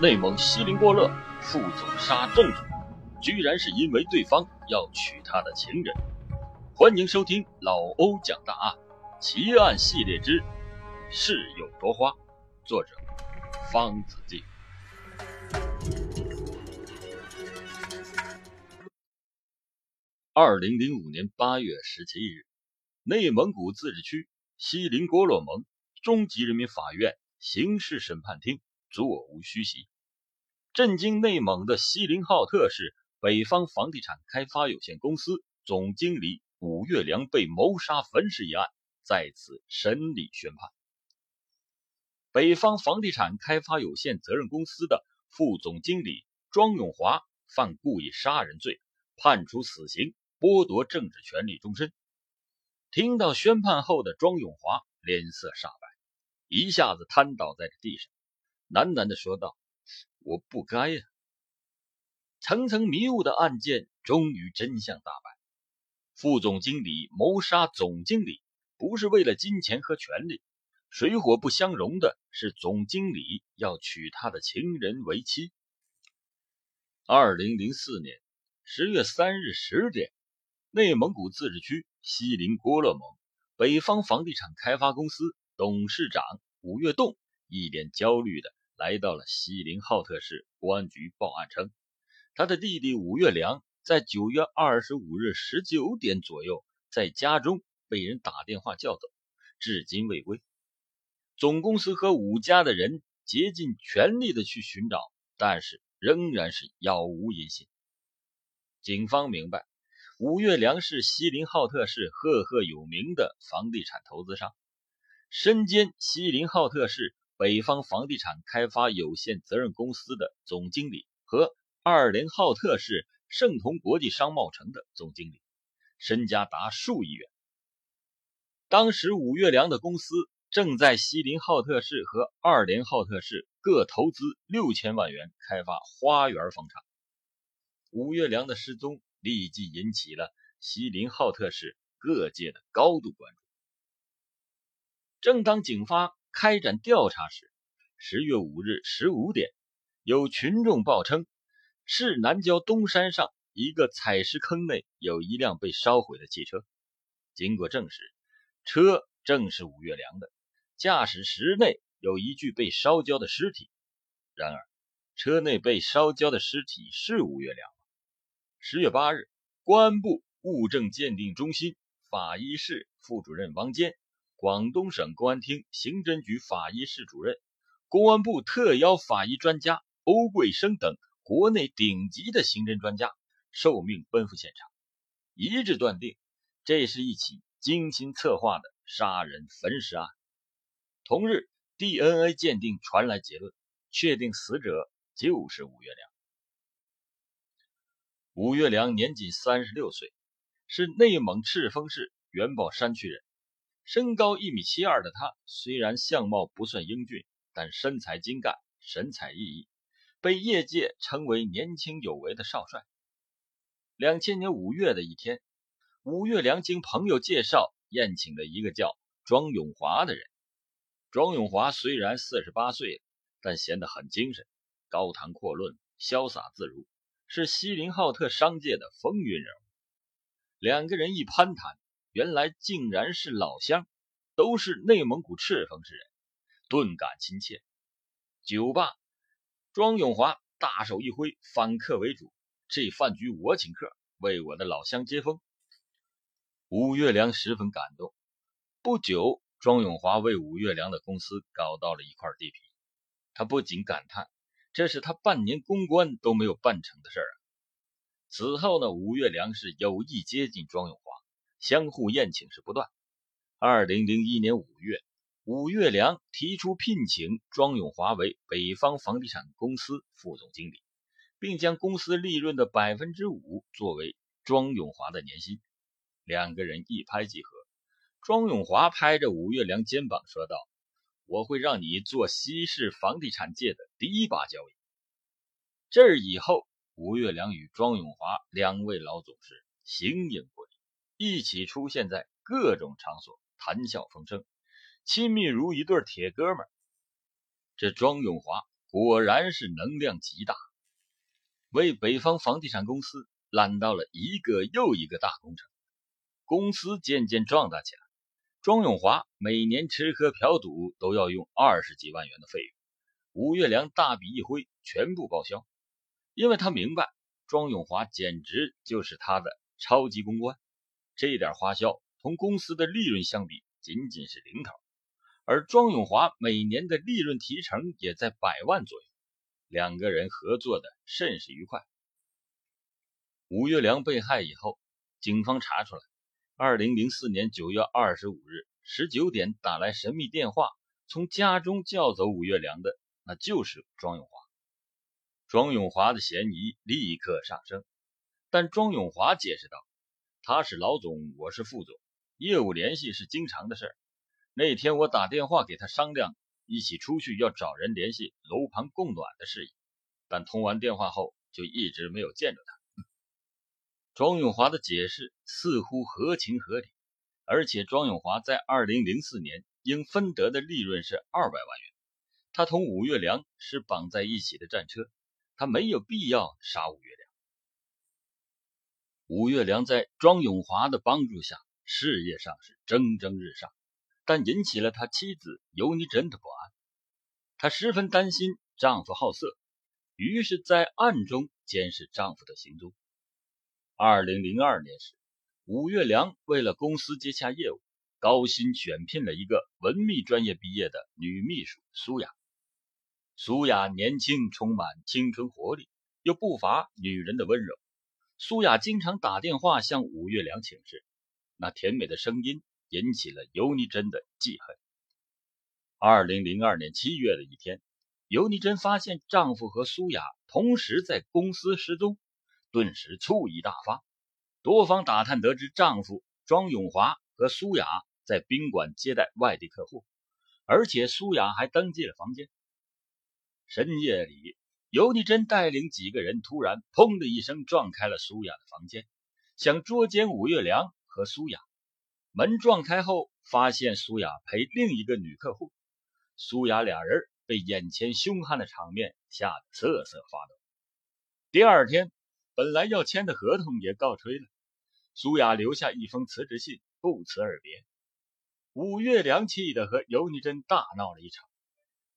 内蒙锡林郭勒副总杀正主，居然是因为对方要娶他的情人。欢迎收听老欧讲大案奇案系列之《事有夺花》，作者方子敬。二零零五年八月十七日，内蒙古自治区锡林郭勒盟中级人民法院刑事审判厅。座无虚席，震惊内蒙的锡林浩特市北方房地产开发有限公司总经理武月良被谋杀焚尸一案再次审理宣判。北方房地产开发有限责任公司的副总经理庄永华犯故意杀人罪，判处死刑，剥夺政治权利终身。听到宣判后的庄永华脸色煞白，一下子瘫倒在地上。喃喃地说道：“我不该呀！”层层迷雾的案件终于真相大白。副总经理谋杀总经理，不是为了金钱和权力，水火不相容的是总经理要娶他的情人为妻。二零零四年十月三日十点，内蒙古自治区锡林郭勒盟北方房地产开发公司董事长武月栋一脸焦虑的。来到了锡林浩特市公安局报案称，他的弟弟武月良在九月二十五日十九点左右在家中被人打电话叫走，至今未归。总公司和武家的人竭尽全力的去寻找，但是仍然是杳无音信。警方明白，武月良是锡林浩特市赫赫有名的房地产投资商，身兼锡林浩特市。北方房地产开发有限责任公司的总经理和二连浩特市盛同国际商贸城的总经理，身家达数亿元。当时武月良的公司正在锡林浩特市和二连浩特市各投资六千万元开发花园房产。武月良的失踪立即引起了锡林浩特市各界的高度关注。正当警方。开展调查时，十月五日十五点，有群众报称，市南郊东山上一个采石坑内有一辆被烧毁的汽车。经过证实，车正是吴月良的，驾驶室内有一具被烧焦的尸体。然而，车内被烧焦的尸体是吴月良吗？十月八日，公安部物证鉴定中心法医室副主任王坚。广东省公安厅刑侦局法医室主任、公安部特邀法医专家欧贵生等国内顶级的刑侦专家受命奔赴现场，一致断定这是一起精心策划的杀人焚尸案。同日，DNA 鉴定传来结论，确定死者就是吴月良。吴月良年仅三十六岁，是内蒙赤峰市元宝山区人。身高一米七二的他，虽然相貌不算英俊，但身材精干，神采奕奕，被业界称为年轻有为的少帅。两千年五月的一天，武月良经朋友介绍宴请了一个叫庄永华的人。庄永华虽然四十八岁了，但显得很精神，高谈阔论，潇洒自如，是锡林浩特商界的风云人物。两个人一攀谈。原来竟然是老乡，都是内蒙古赤峰市人，顿感亲切。酒吧，庄永华大手一挥，反客为主，这饭局我请客，为我的老乡接风。吴月良十分感动。不久，庄永华为吴月良的公司搞到了一块地皮，他不仅感叹，这是他半年公关都没有办成的事儿啊。此后呢，吴月良是有意接近庄永华。相互宴请是不断。二零零一年五月，武月良提出聘请庄永华为北方房地产公司副总经理，并将公司利润的百分之五作为庄永华的年薪。两个人一拍即合。庄永华拍着武月良肩膀说道：“我会让你做西市房地产界的第一把交椅。”这以后，吴月良与庄永华两位老总是形影不。一起出现在各种场所，谈笑风生，亲密如一对铁哥们。这庄永华果然是能量极大，为北方房地产公司揽到了一个又一个大工程，公司渐渐壮大起来。庄永华每年吃喝嫖赌都要用二十几万元的费用，吴月良大笔一挥，全部报销，因为他明白庄永华简直就是他的超级公关，这点花销同公司的利润相比仅仅是零头。而庄永华每年的利润提成也在百万左右，两个人合作的甚是愉快。吴月良被害以后，警方查出来，二零零四年九月二十五日十九点打来神秘电话，从家中叫走吴月良的，那就是庄永华。庄永华的嫌疑立刻上升，但庄永华解释道：“他是老总，我是副总，业务联系是经常的事儿。”那天我打电话给他商量一起出去要找人联系楼盘供暖的事宜，但通完电话后就一直没有见着他。庄永华的解释似乎合情合理，而且庄永华在二零零四年应分得的利润是二百万元，他同武月良是绑在一起的战车，他没有必要杀武月武月良在庄永华的帮助下，事业上是蒸蒸日上。但引起了他妻子尤妮珍的不安，她十分担心丈夫好色，于是，在暗中监视丈夫的行踪。二零零二年时，武月良为了公司接洽业务，高薪选聘了一个文秘专业毕业的女秘书苏雅。苏雅年轻，充满青春活力，又不乏女人的温柔。苏雅经常打电话向武月良请示，那甜美的声音。引起了尤妮珍的记恨。二零零二年七月的一天，尤妮珍发现丈夫和苏雅同时在公司失踪，顿时醋意大发。多方打探得知，丈夫庄永华和苏雅在宾馆接待外地客户，而且苏雅还登记了房间。深夜里，尤妮珍带领几个人突然“砰”的一声撞开了苏雅的房间，想捉奸武月良和苏雅。门撞开后，发现苏雅陪另一个女客户。苏雅俩人被眼前凶悍的场面吓得瑟瑟发抖。第二天，本来要签的合同也告吹了。苏雅留下一封辞职信，不辞而别。武月良气得和尤妮珍大闹了一场，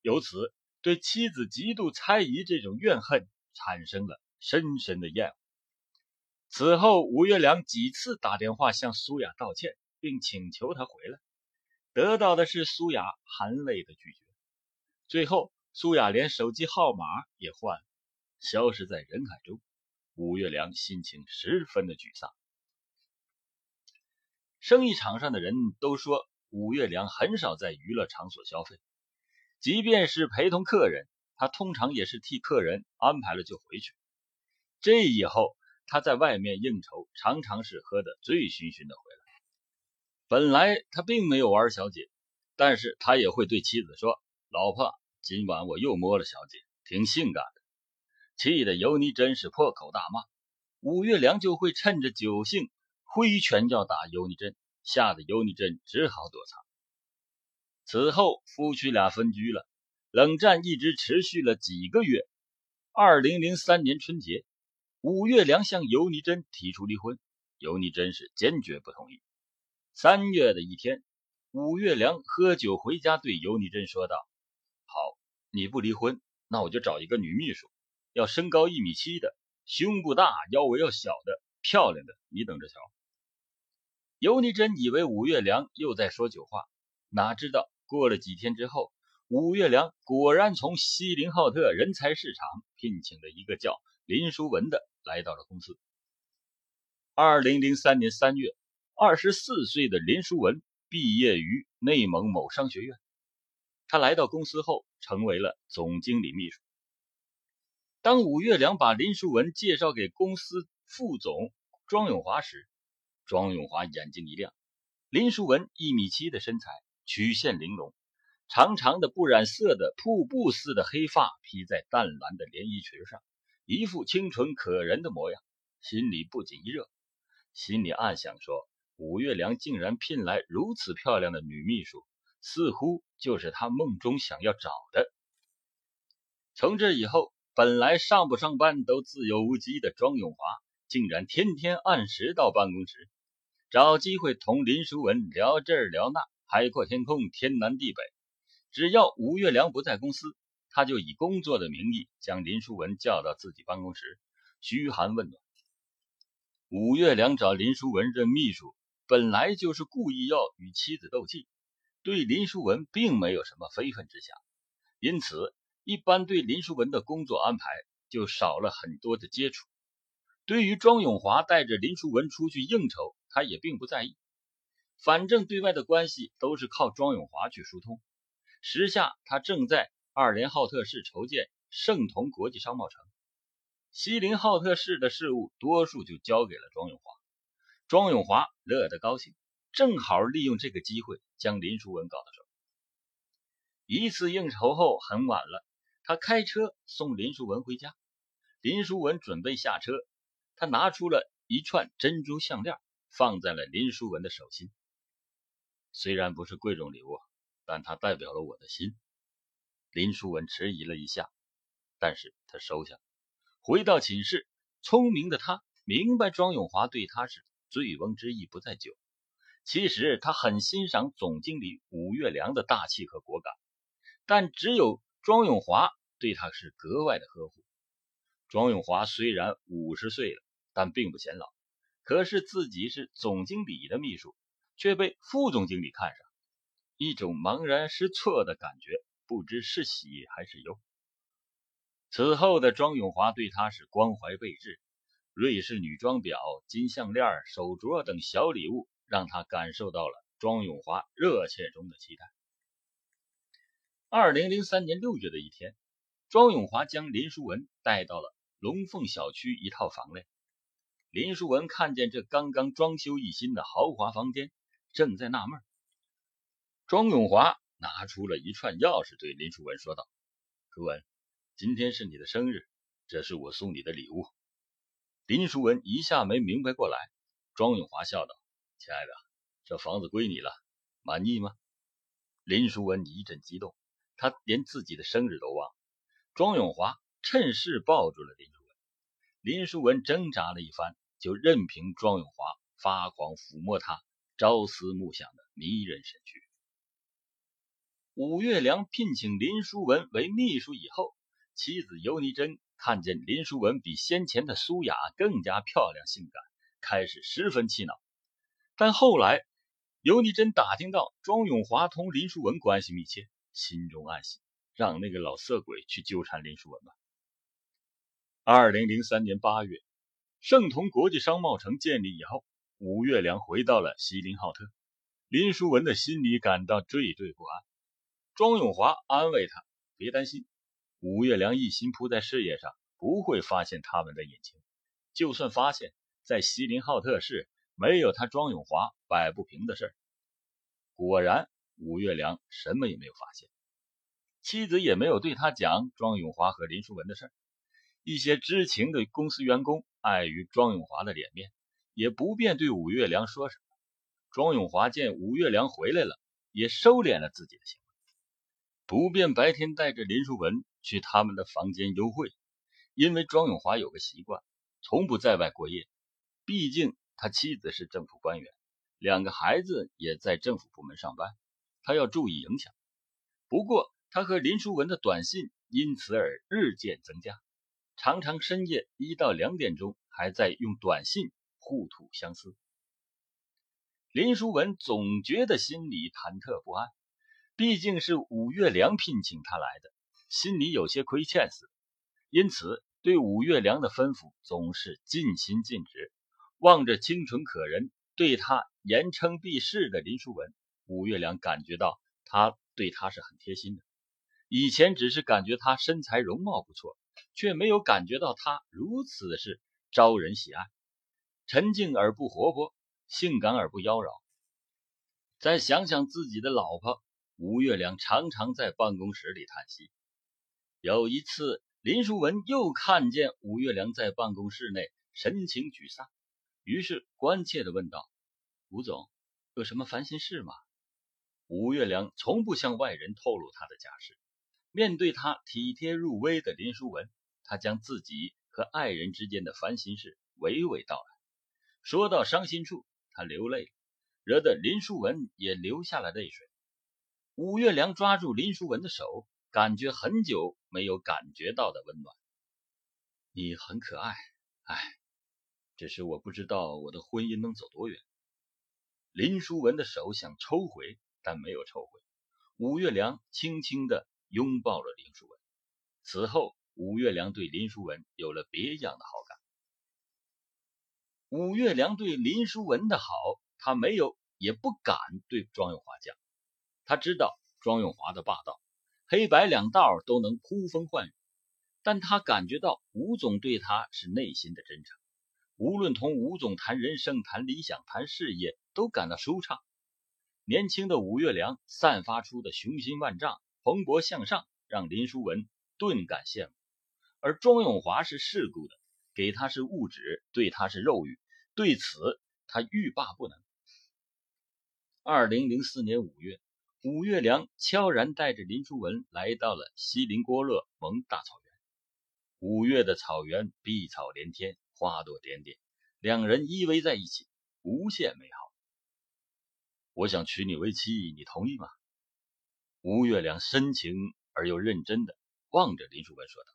由此对妻子极度猜疑这种怨恨产生了深深的厌恶。此后，武月良几次打电话向苏雅道歉。并请求她回来，得到的是苏雅含泪的拒绝。最后，苏雅连手机号码也换了，消失在人海中。武月良心情十分的沮丧。生意场上的人都说，武月良很少在娱乐场所消费，即便是陪同客人，他通常也是替客人安排了就回去。这以后，他在外面应酬，常常是喝得醉醺醺的回来。本来他并没有玩小姐，但是他也会对妻子说：“老婆，今晚我又摸了小姐，挺性感的。”气得尤妮真是破口大骂。武月良就会趁着酒兴挥拳要打尤妮珍，吓得尤妮珍只好躲藏。此后夫妻俩分居了，冷战一直持续了几个月。二零零三年春节，武月良向尤妮珍提出离婚，尤妮珍是坚决不同意。三月的一天，武月良喝酒回家，对尤妮珍说道：“好，你不离婚，那我就找一个女秘书，要身高一米七的，胸部大，腰围要小的，漂亮的，你等着瞧。”尤妮珍以为武月良又在说酒话，哪知道过了几天之后，武月良果然从锡林浩特人才市场聘请了一个叫林淑文的来到了公司。二零零三年三月。二十四岁的林书文毕业于内蒙某商学院，他来到公司后成为了总经理秘书。当武月良把林书文介绍给公司副总庄永华时，庄永华眼睛一亮。林书文一米七的身材，曲线玲珑，长长的不染色的瀑布似的黑发披在淡蓝的连衣裙上，一副清纯可人的模样，心里不禁一热，心里暗想说。武月良竟然聘来如此漂亮的女秘书，似乎就是他梦中想要找的。从这以后，本来上不上班都自由无羁的庄永华，竟然天天按时到办公室，找机会同林书文聊这儿聊那，海阔天空，天南地北。只要吴月良不在公司，他就以工作的名义将林书文叫到自己办公室，嘘寒问暖。吴月良找林书文任秘书，本来就是故意要与妻子斗气，对林书文并没有什么非分之想，因此。一般对林书文的工作安排就少了很多的接触。对于庄永华带着林书文出去应酬，他也并不在意。反正对外的关系都是靠庄永华去疏通。时下他正在二连浩特市筹建盛同国际商贸城，西林浩特市的事务多数就交给了庄永华。庄永华乐得高兴，正好利用这个机会将林书文搞到手。一次应酬后很晚了。他开车送林书文回家，林书文准备下车，他拿出了一串珍珠项链，放在了林书文的手心。虽然不是贵重礼物，但它代表了我的心。林书文迟疑了一下，但是他收下了。回到寝室，聪明的他明白庄永华对他是醉翁之意不在酒。其实他很欣赏总经理武月良的大气和果敢，但只有。庄永华对他是格外的呵护。庄永华虽然五十岁了，但并不显老。可是自己是总经理的秘书，却被副总经理看上，一种茫然失措的感觉，不知是喜还是忧。此后的庄永华对他是关怀备至，瑞士女装表、金项链、手镯等小礼物，让他感受到了庄永华热切中的期待。二零零三年六月的一天，庄永华将林书文带到了龙凤小区一套房内。林书文看见这刚刚装修一新的豪华房间，正在纳闷。庄永华拿出了一串钥匙，对林书文说道：“书文，今天是你的生日，这是我送你的礼物。”林书文一下没明白过来。庄永华笑道：“亲爱的，这房子归你了，满意吗？”林书文一阵激动。他连自己的生日都忘了。庄永华趁势抱住了林书文，林书文挣扎了一番，就任凭庄永华发狂抚摸他朝思暮想的迷人身躯。武月良聘请林书文为秘书以后，妻子尤妮珍看见林书文比先前的苏雅更加漂亮性感，开始十分气恼。但后来，尤妮珍打听到庄永华同林书文关系密切。心中暗喜，让那个老色鬼去纠缠林书文吧。二零零三年八月，盛同国际商贸城建立以后，武月良回到了锡林浩特。林书文的心里感到惴惴不安。庄永华安慰他：“别担心，武月良一心扑在事业上，不会发现他们的隐情。就算发现，在锡林浩特市，没有他庄永华摆不平的事。”果然。吴月良什么也没有发现，妻子也没有对他讲庄永华和林书文的事。一些知情的公司员工碍于庄永华的脸面，也不便对武月良说什么。庄永华见武月良回来了，也收敛了自己的行为，不便白天带着林书文去他们的房间幽会，因为庄永华有个习惯，从不在外过夜。毕竟他妻子是政府官员，两个孩子也在政府部门上班。他要注意影响，不过他和林书文的短信因此而日渐增加，常常深夜一到两点钟还在用短信故土相思。林书文总觉得心里忐忑不安，毕竟是武月良聘请他来的，心里有些亏欠似的，因此对武月良的吩咐总是尽心尽职。望着清纯可人、对他言称必是的林书文。武月良感觉到他对他是很贴心的，以前只是感觉他身材容貌不错，却没有感觉到他如此是招人喜爱，沉静而不活泼，性感而不妖娆。再想想自己的老婆，吴月良常常在办公室里叹息。有一次，林书文又看见吴月良在办公室内神情沮丧，于是关切地问道：“吴总，有什么烦心事吗？”吴月良从不向外人透露他的家事，面对他体贴入微的林书文，他将自己和爱人之间的烦心事娓娓道来。说到伤心处，他流泪，惹得林书文也流下了泪水。武月良抓住林书文的手，感觉很久没有感觉到的温暖。你很可爱，哎，只是我不知道我的婚姻能走多远。林书文的手想抽回，但没有抽回。武月良轻轻地拥抱了林书文。此后，武月良对林书文有了别样的好感。武月良对林书文的好，他没有也不敢对庄永华讲。他知道庄永华的霸道，黑白两道都能呼风唤雨。但他感觉到吴总对他是内心的真诚，无论同吴总谈人生、谈理想、谈事业，都感到舒畅。年轻的吴月良散发出的雄心万丈、蓬勃向上，让林书文顿感羡慕。而庄永华是世故的，给他是物质，对他是肉欲，对此他欲罢不能。二零零四年五月，吴月良悄然带着林书文来到了锡林郭勒盟大草原。五月的草原，碧草连天，花朵点点，两人依偎在一起，无限美好。我想娶你为妻，你同意吗？吴月良深情而又认真的望着林淑文说道。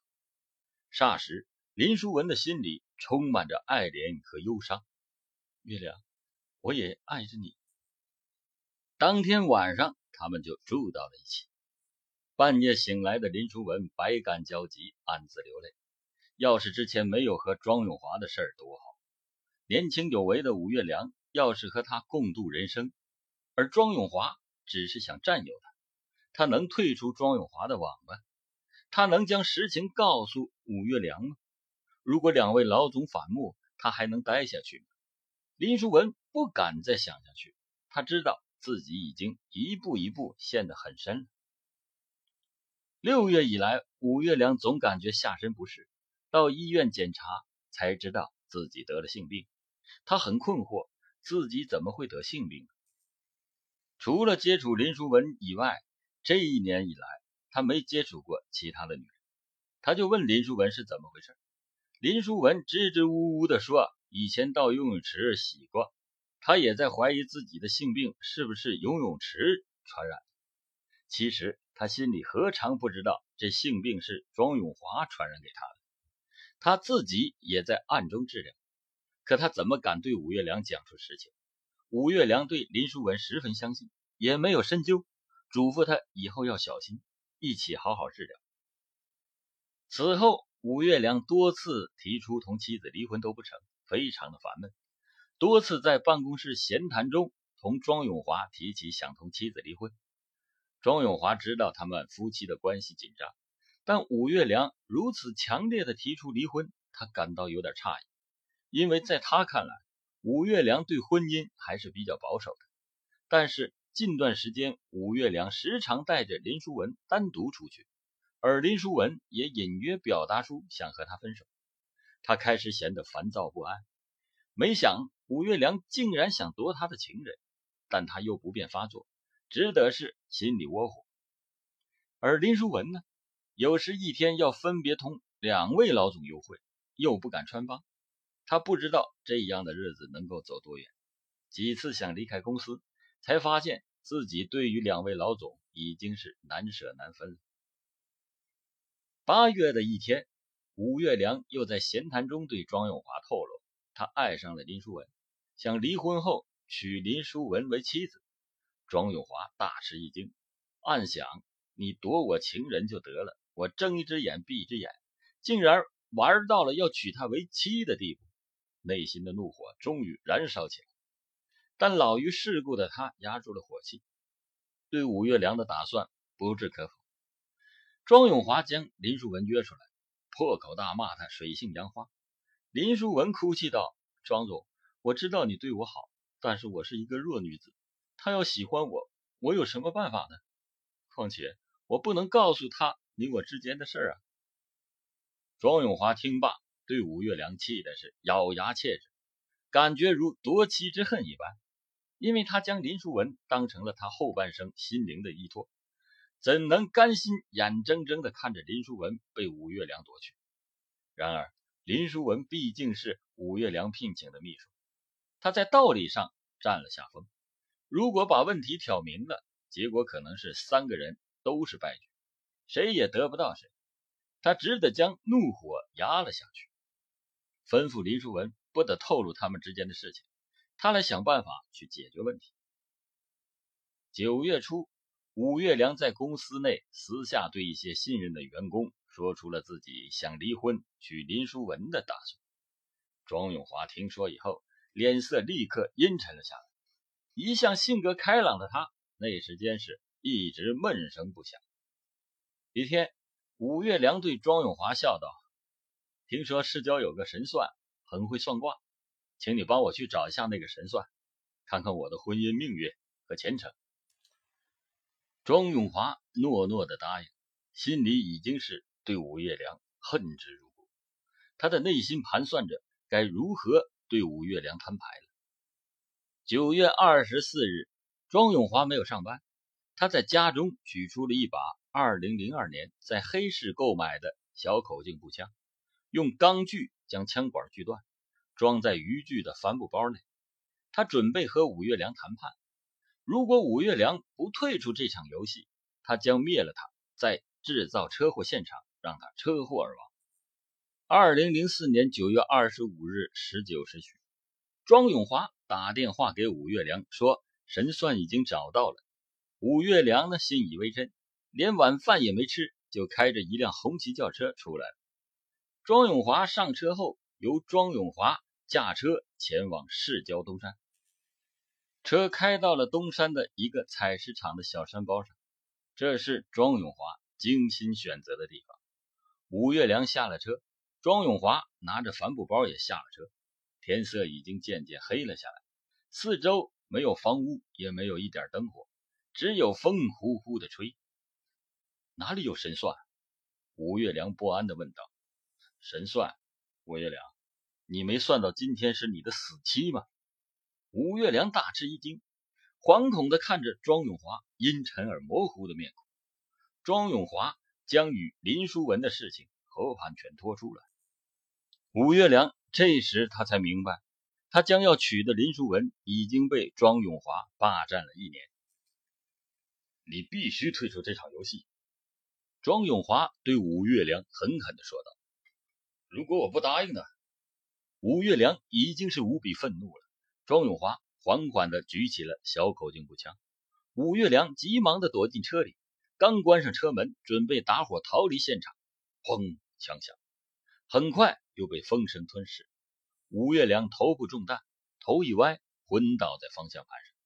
霎时，林淑文的心里充满着爱怜和忧伤。月亮，我也爱着你。当天晚上，他们就住到了一起。半夜醒来的林淑文百感交集，暗自流泪。要是之前没有和庄永华的事儿多好！年轻有为的武月良要是和他共度人生，而庄永华只是想占有他，他能退出庄永华的网吗？他能将实情告诉武月良吗？如果两位老总反目，他还能待下去吗？林淑文不敢再想下去，他知道自己已经一步一步陷得很深了。六月以来，武月良总感觉下身不适，到医院检查才知道自己得了性病。他很困惑，自己怎么会得性病？除了接触林淑文以外，这一年以来他没接触过其他的女人。他就问林淑文是怎么回事。林淑文支支吾吾地说：“以前到游泳池洗过。”他也在怀疑自己的性病是不是游泳池传染。其实。他心里何尝不知道这性病是庄永华传染给他的，他自己也在暗中治疗，可他怎么敢对武月良讲出实情？武月良对林书文十分相信，也没有深究，嘱咐他以后要小心，一起好好治疗。此后，武月良多次提出同妻子离婚都不成，非常的烦闷，多次在办公室闲谈中同庄永华提起想同妻子离婚。庄永华知道他们夫妻的关系紧张，但武月良如此强烈的提出离婚，他感到有点诧异，因为在他看来，武月良对婚姻还是比较保守的。但是近段时间，武月良时常带着林书文单独出去，而林书文也隐约表达出想和他分手，他开始显得烦躁不安。没想武月良竟然想夺他的情人，但他又不便发作。只得是心里窝火，而林书文呢，有时一天要分别同两位老总幽会，又不敢穿帮，他不知道这样的日子能够走多远。几次想离开公司，才发现自己对于两位老总已经是难舍难分了。八月的一天，吴月良又在闲谈中对庄永华透露，他爱上了林书文，想离婚后娶林书文为妻子。庄永华大吃一惊，暗想：“你夺我情人就得了，我睁一只眼闭一只眼，竟然玩到了要娶她为妻的地步。”内心的怒火终于燃烧起来。但老于世故的他压住了火气，对武月良的打算不置可否。庄永华将林淑文约出来，破口大骂他水性杨花。林淑文哭泣道：“庄总，我知道你对我好，但是我是一个弱女子。”他要喜欢我，我有什么办法呢？况且我不能告诉他你我之间的事儿啊！庄永华听罢，对武月良气的是咬牙切齿，感觉如夺妻之恨一般，因为他将林淑文当成了他后半生心灵的依托，怎能甘心眼睁睁地看着林书文被武月良夺去？然而，林书文毕竟是武月良聘请的秘书，他在道理上占了下风。如果把问题挑明了，结果可能是三个人都是败局，谁也得不到谁。他只得将怒火压了下去，吩咐林书文不得透露他们之间的事情，他来想办法去解决问题。九月初，武月良在公司内私下对一些信任的员工说出了自己想离婚娶林淑文的打算。庄永华听说以后，脸色立刻阴沉了下来。一向性格开朗的他，那时间是一直闷声不响。一天，武月良对庄永华笑道：“听说市郊有个神算，很会算卦，请你帮我去找一下那个神算，看看我的婚姻命运和前程。”庄永华诺诺的答应，心里已经是对武月良恨之入骨。他的内心盘算着该如何对武月良摊牌了。九月二十四日，庄永华没有上班，他在家中取出了一把二零零二年在黑市购买的小口径步枪，用钢锯将枪管锯断，装在渔具的帆布包内。他准备和武月良谈判。如果武月良不退出这场游戏，他将灭了他，在制造车祸现场让他车祸而亡。二零零四年九月二十五日十九时许，庄永华打电话给武月良说，神算已经找到了。武月良呢信以为真，连晚饭也没吃，就开着一辆红旗轿车出来了。庄永华上车后，由庄永华驾车前往市郊东山。车开到了东山的一个采石场的小山包上，这是庄永华精心选择的地方。武月良下了车，庄永华拿着帆布包也下了车。天色已经渐渐黑了下来，四周没有房屋，也没有一点灯火，只有风呼呼的吹。哪里有神算？武月良不安地问道。神算？武月良，你没算到今天是你的死期吗？吴月良大吃一惊，惶恐地看着庄永华阴沉而模糊的面孔。庄永华将与林书文的事情和盘全托出了。吴月良这时他才明白，他将要娶的林书文已经被庄永华霸占了一年。你必须退出这场游戏。”庄永华对吴月良狠狠地说道。“如果我不答应呢？”吴月良已经是无比愤怒了。庄永华缓缓地举起了小口径步枪，武月良急忙地躲进车里，刚关上车门，准备打火逃离现场，砰！枪响，很快又被风声吞噬。武月良头部中弹，头一歪，昏倒在方向盘上。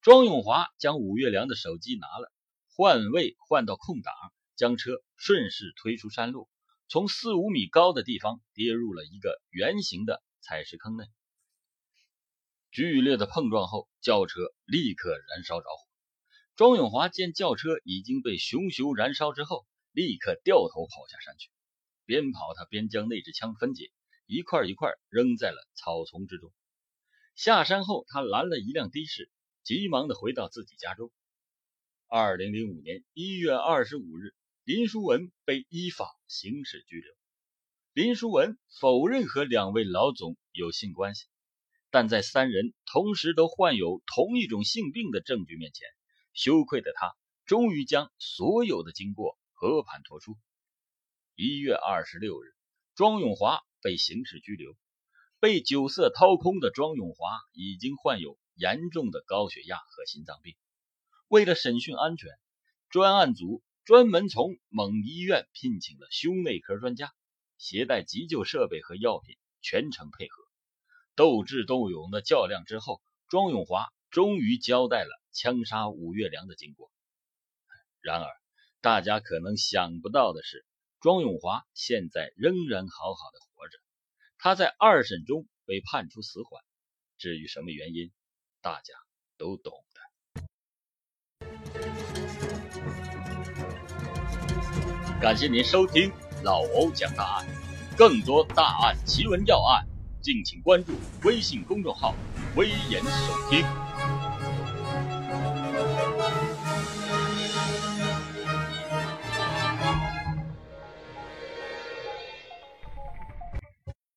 庄永华将武月良的手机拿了，换位换到空档，将车顺势推出山路，从四五米高的地方跌入了一个圆形的采石坑内。剧烈的碰撞后，轿车立刻燃烧着火。庄永华见轿车已经被熊熊燃烧之后，立刻掉头跑下山去。边跑，他边将那支枪分解，一块一块扔在了草丛之中。下山后，他拦了一辆的士，急忙的回到自己家中。二零零五年一月二十五日，林书文被依法刑事拘留。林书文否认和两位老总有性关系。但在三人同时都患有同一种性病的证据面前，羞愧的他终于将所有的经过和盘托出。一月二十六日，庄永华被刑事拘留。被酒色掏空的庄永华已经患有严重的高血压和心脏病。为了审讯安全，专案组专门从蒙医院聘请了胸内科专家，携带急救设备和药品，全程配合。斗智斗勇的较量之后，庄永华终于交代了枪杀武月良的经过。然而，大家可能想不到的是，庄永华现在仍然好好的活着。他在二审中被判处死缓。至于什么原因，大家都懂的。感谢您收听老欧讲大案，更多大案奇闻要案。敬请关注微信公众号“微言耸听”。